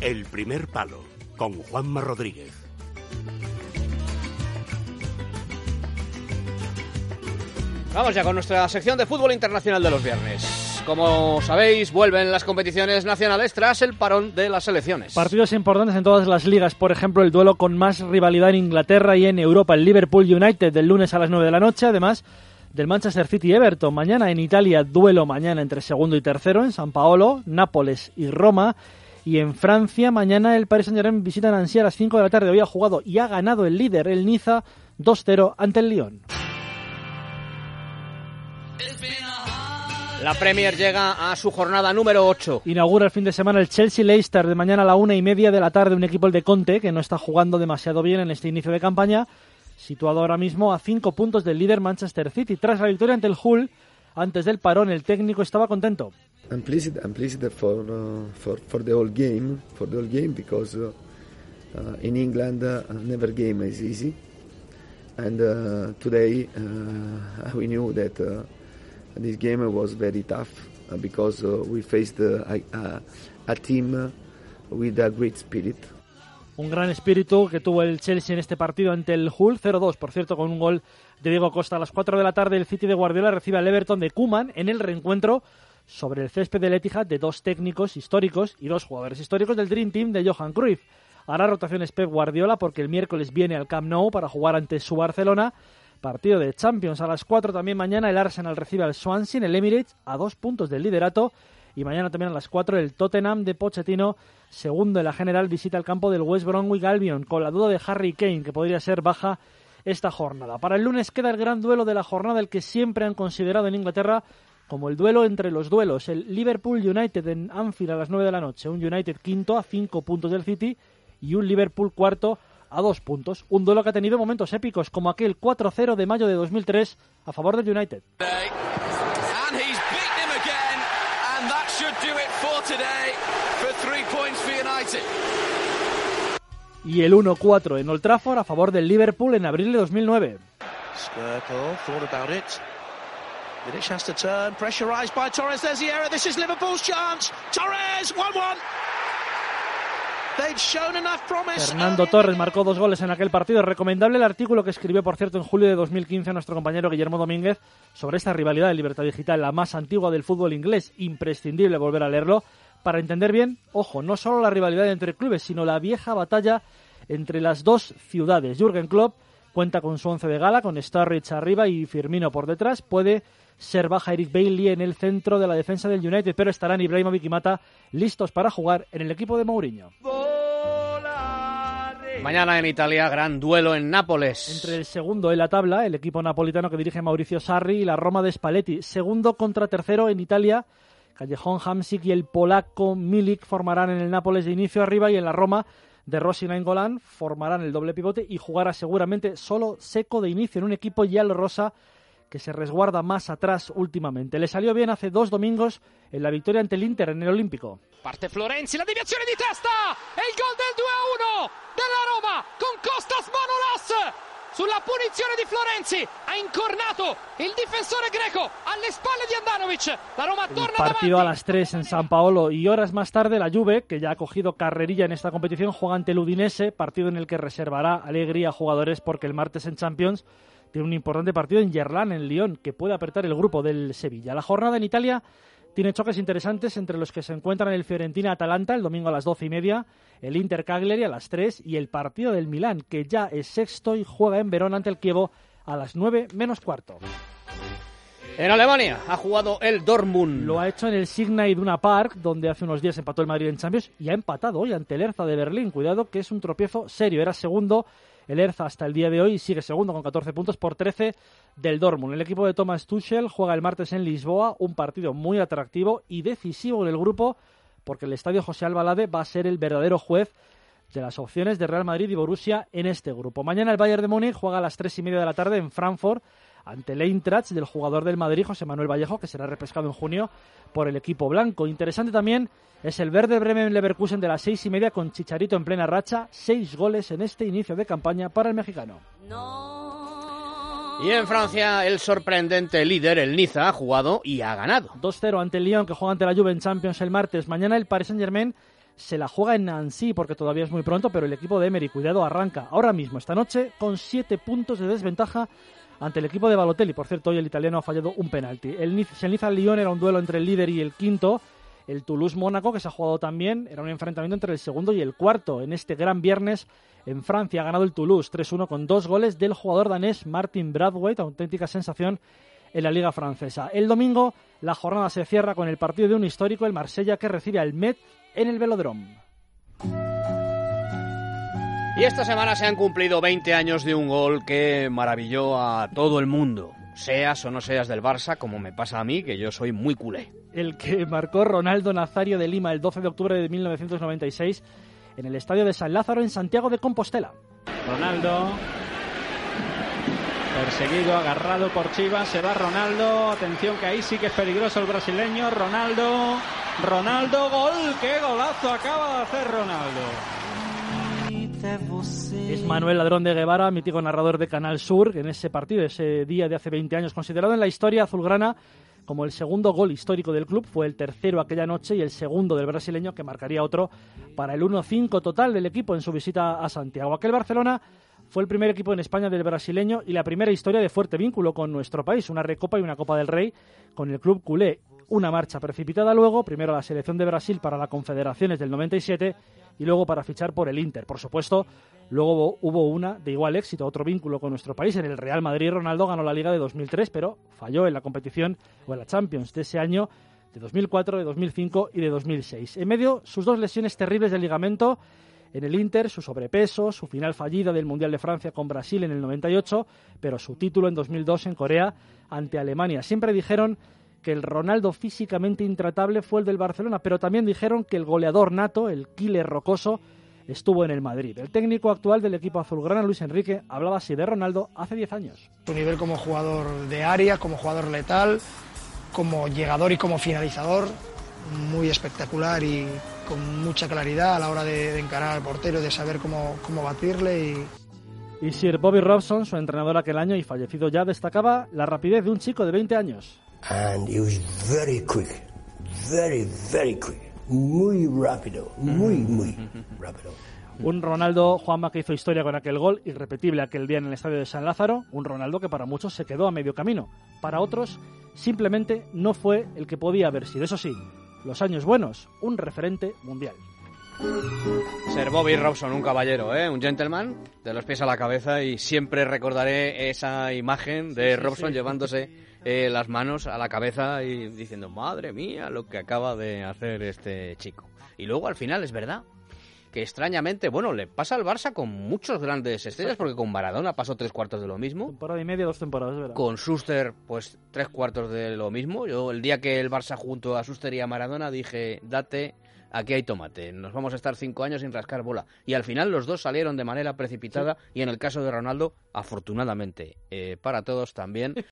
El primer palo con Juanma Rodríguez. Vamos ya con nuestra sección de fútbol internacional de los viernes. Como sabéis, vuelven las competiciones nacionales tras el parón de las selecciones. Partidos importantes en todas las ligas, por ejemplo, el duelo con más rivalidad en Inglaterra y en Europa, el Liverpool United del lunes a las 9 de la noche, además del Manchester City Everton. Mañana en Italia, duelo mañana entre segundo y tercero en San Paolo, Nápoles y Roma. Y en Francia, mañana el Paris Saint-Germain visita Nancy a las 5 de la tarde. Hoy ha jugado y ha ganado el líder, el Niza, 2-0 ante el Lyon. La Premier llega a su jornada número 8. Inaugura el fin de semana el Chelsea-Leicester de mañana a la una y media de la tarde, un equipo el de Conte que no está jugando demasiado bien en este inicio de campaña, situado ahora mismo a cinco puntos del líder Manchester City. Tras la victoria ante el Hull, antes del parón, el técnico estaba contento. I'm pleased. I'm pleased for uh, for for the whole game, for the whole game because uh, uh, in England uh, never game is easy, and uh, today uh, we knew that this game was very tough because we faced a, a, a team with a great spirit. Un gran espíritu que tuvo el Chelsea en este partido ante el Hull, 0-2, por cierto, con un gol de Diego Costa. A las 4 de la tarde el City de Guardiola recibe al Everton de Kuman en el reencuentro sobre el césped del Etihad de dos técnicos históricos y dos jugadores históricos del Dream Team de Johan Cruyff. Hará rotaciones Pep Guardiola porque el miércoles viene al Camp Nou para jugar ante su Barcelona. Partido de Champions a las 4 también mañana el Arsenal recibe al Swansea en el Emirates a dos puntos del liderato y mañana también a las 4 el Tottenham de Pochettino, segundo en la general, visita el campo del West Bromwich Albion con la duda de Harry Kane que podría ser baja esta jornada. Para el lunes queda el gran duelo de la jornada, el que siempre han considerado en Inglaterra como el duelo entre los duelos. El Liverpool United en Anfield a las 9 de la noche, un United quinto a 5 puntos del City y un Liverpool cuarto a 2 puntos. Un duelo que ha tenido momentos épicos como aquel 4-0 de mayo de 2003 a favor del United. And he's beaten him again, and that should do it for today for three points for United. Y el 1-4 en Old Trafford a favor del Liverpool en abril de 2009. Skirtle thought about it. Vidic has to turn, pressurised by Torres. There's the error. This is Liverpool's chance. Torres, 1-1. They'd shown enough promise. Fernando Torres marcó dos goles en aquel partido. Recomendable el artículo que escribió, por cierto, en julio de 2015 nuestro compañero Guillermo Domínguez sobre esta rivalidad de Libertad Digital, la más antigua del fútbol inglés. Imprescindible volver a leerlo para entender bien, ojo, no solo la rivalidad entre clubes, sino la vieja batalla entre las dos ciudades. Jürgen Klopp cuenta con su once de gala, con Sturridge arriba y Firmino por detrás. Puede ser baja Eric Bailey en el centro de la defensa del United, pero estarán Ibrahimovic y Mata listos para jugar en el equipo de Mourinho. Mañana en Italia, gran duelo en Nápoles. Entre el segundo en la tabla, el equipo napolitano que dirige Mauricio Sarri y la Roma de Spalletti. Segundo contra tercero en Italia, Callejón Hamsik y el polaco Milik formarán en el Nápoles de inicio arriba y en la Roma de Rossi Nainggolan formarán el doble pivote y jugará seguramente solo seco de inicio en un equipo yalo rosa que se resguarda más atrás últimamente. Le salió bien hace dos domingos en la victoria ante el Inter en el Olímpico. Parte Florenzi, la deviazione di testa e il gol del 2-1 della Roma con Costas Manolas. Sulla punizione di Florenzi ha incornato il difensore greco alle spalle di Andanovic. La Roma El torna partido a davanti. las 3 en San Paolo y horas más tarde la Juve, que ya ha cogido carrerilla en esta competición, juega ante el Udinese, partido en el que reservará alegría a jugadores porque el martes en Champions tiene un importante partido en Gerland, en Lyon, que puede apretar el grupo del Sevilla. La jornada en Italia tiene choques interesantes entre los que se encuentran el Fiorentina-Atalanta el domingo a las 12 y media, el Inter Cagliari a las 3 y el partido del Milán, que ya es sexto y juega en Verón ante el Kievo a las 9 menos cuarto. En Alemania ha jugado el Dortmund. Lo ha hecho en el Signal Iduna Park, donde hace unos días empató el Madrid en Champions y ha empatado hoy ante el Hertha de Berlín. Cuidado que es un tropiezo serio. Era segundo el Hertha hasta el día de hoy sigue segundo con 14 puntos por 13 del Dortmund. El equipo de Thomas Tuchel juega el martes en Lisboa, un partido muy atractivo y decisivo en el grupo porque el estadio José Albalade va a ser el verdadero juez de las opciones de Real Madrid y Borussia en este grupo. Mañana el Bayern de Múnich juega a las tres y media de la tarde en Frankfurt ante el Eintracht del jugador del Madrid, José Manuel Vallejo, que será repescado en junio por el equipo blanco. Interesante también es el verde Bremen Leverkusen de las seis y media con Chicharito en plena racha, seis goles en este inicio de campaña para el mexicano. Y en Francia, el sorprendente líder, el Niza, ha jugado y ha ganado. 2-0 ante el Lyon, que juega ante la Juve en Champions el martes. Mañana el Paris Saint-Germain se la juega en Nancy porque todavía es muy pronto, pero el equipo de Emery, cuidado, arranca ahora mismo, esta noche, con siete puntos de desventaja ante el equipo de Balotelli. Por cierto, hoy el italiano ha fallado un penalti. El Niza-Lyon era un duelo entre el líder y el quinto. El Toulouse-Mónaco, que se ha jugado también, era un enfrentamiento entre el segundo y el cuarto. En este gran viernes en Francia ha ganado el Toulouse 3-1 con dos goles del jugador danés Martin Bradwaite, auténtica sensación en la Liga Francesa. El domingo la jornada se cierra con el partido de un histórico, el Marsella, que recibe al Met en el Velodrome. Y esta semana se han cumplido 20 años de un gol que maravilló a todo el mundo, seas o no seas del Barça, como me pasa a mí, que yo soy muy culé. El que marcó Ronaldo Nazario de Lima el 12 de octubre de 1996 en el estadio de San Lázaro en Santiago de Compostela. Ronaldo, perseguido, agarrado por Chivas, se va Ronaldo, atención que ahí sí que es peligroso el brasileño, Ronaldo, Ronaldo, gol, qué golazo acaba de hacer Ronaldo. Es Manuel Ladrón de Guevara, mítico narrador de Canal Sur, en ese partido, ese día de hace 20 años, considerado en la historia azulgrana como el segundo gol histórico del club, fue el tercero aquella noche y el segundo del brasileño que marcaría otro para el 1-5 total del equipo en su visita a Santiago. Aquel Barcelona fue el primer equipo en España del brasileño y la primera historia de fuerte vínculo con nuestro país, una recopa y una Copa del Rey con el club culé. Una marcha precipitada luego, primero a la selección de Brasil para las Confederaciones del 97 y luego para fichar por el Inter. Por supuesto, luego hubo una de igual éxito, otro vínculo con nuestro país. En el Real Madrid Ronaldo ganó la Liga de 2003, pero falló en la competición o en la Champions de ese año de 2004, de 2005 y de 2006. En medio, sus dos lesiones terribles del ligamento en el Inter, su sobrepeso, su final fallida del Mundial de Francia con Brasil en el 98, pero su título en 2002 en Corea ante Alemania. Siempre dijeron que el Ronaldo físicamente intratable fue el del Barcelona, pero también dijeron que el goleador nato, el killer rocoso, estuvo en el Madrid. El técnico actual del equipo azulgrana, Luis Enrique, hablaba así de Ronaldo hace 10 años. Su nivel como jugador de área, como jugador letal, como llegador y como finalizador, muy espectacular y con mucha claridad a la hora de, encarar al portero, de saber cómo, cómo batirle y, y Sir Bobby Robson, su entrenador aquel año y fallecido ya, destacaba la rapidez de un chico de 20 años and he was very quick, very, very quick. Muy rápido, muy, muy rápido. Un Ronaldo, Juanma, que hizo historia con aquel gol, irrepetible aquel día en el estadio de San Lázaro. Un Ronaldo que para muchos se quedó a medio camino. Para otros, simplemente no fue el que podía haber sido. Eso sí, los años buenos, un referente mundial. Ser Bobby Robson, un caballero, ¿eh? un gentleman, de los pies a la cabeza, y siempre recordaré esa imagen de Robson llevándose eh, las manos a la cabeza y diciendo, madre mía, lo que acaba de hacer este chico. Y luego al final es verdad que extrañamente, bueno, le pasa al Barça con muchos grandes estrellas, porque con Maradona pasó tres cuartos de lo mismo. Temporada y media, dos temporadas, ¿verdad? Con Schuster, pues tres cuartos de lo mismo. Yo el día que el Barça junto a Schuster y a Maradona dije, date aquí hay tomate, nos vamos a estar cinco años sin rascar bola. Y al final los dos salieron de manera precipitada y en el caso de Ronaldo, afortunadamente, eh, para todos también,